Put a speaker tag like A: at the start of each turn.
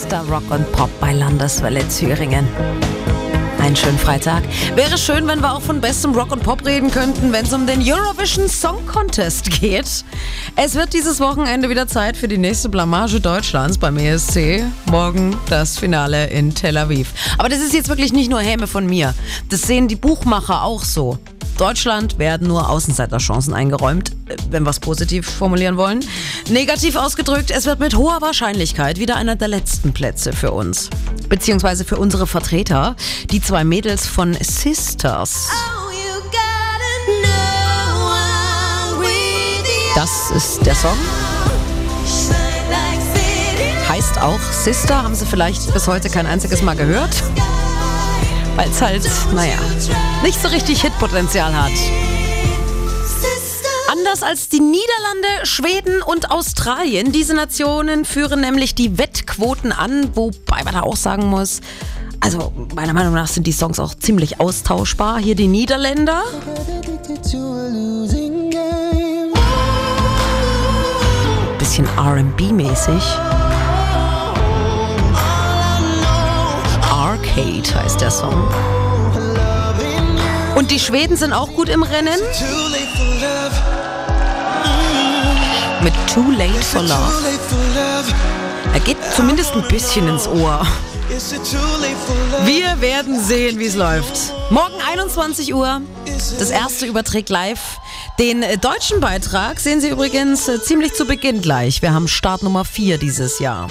A: Bester Rock und Pop bei Landeswelle Thüringen. Einen schönen Freitag. Wäre schön, wenn wir auch von bestem Rock und Pop reden könnten, wenn es um den Eurovision Song Contest geht. Es wird dieses Wochenende wieder Zeit für die nächste Blamage Deutschlands beim ESC. Morgen das Finale in Tel Aviv. Aber das ist jetzt wirklich nicht nur Häme von mir. Das sehen die Buchmacher auch so. Deutschland werden nur Außenseiterchancen eingeräumt, wenn wir es positiv formulieren wollen. Negativ ausgedrückt, es wird mit hoher Wahrscheinlichkeit wieder einer der letzten Plätze für uns. Beziehungsweise für unsere Vertreter, die zwei Mädels von Sisters. Das ist der Song. Heißt auch Sister, haben Sie vielleicht bis heute kein einziges Mal gehört? Weil es halt, naja, nicht so richtig Hitpotenzial hat. Anders als die Niederlande, Schweden und Australien. Diese Nationen führen nämlich die Wettquoten an, wobei man da auch sagen muss, also meiner Meinung nach sind die Songs auch ziemlich austauschbar. Hier die Niederländer. Bisschen RB-mäßig. Arcade heißt der Song. Und die Schweden sind auch gut im Rennen. Mit Too Late for Love. Er geht zumindest ein bisschen ins Ohr. Wir werden sehen, wie es läuft. Morgen 21 Uhr. Das erste überträgt live. Den deutschen Beitrag sehen Sie übrigens ziemlich zu Beginn gleich. Wir haben Start Nummer 4 dieses Jahr.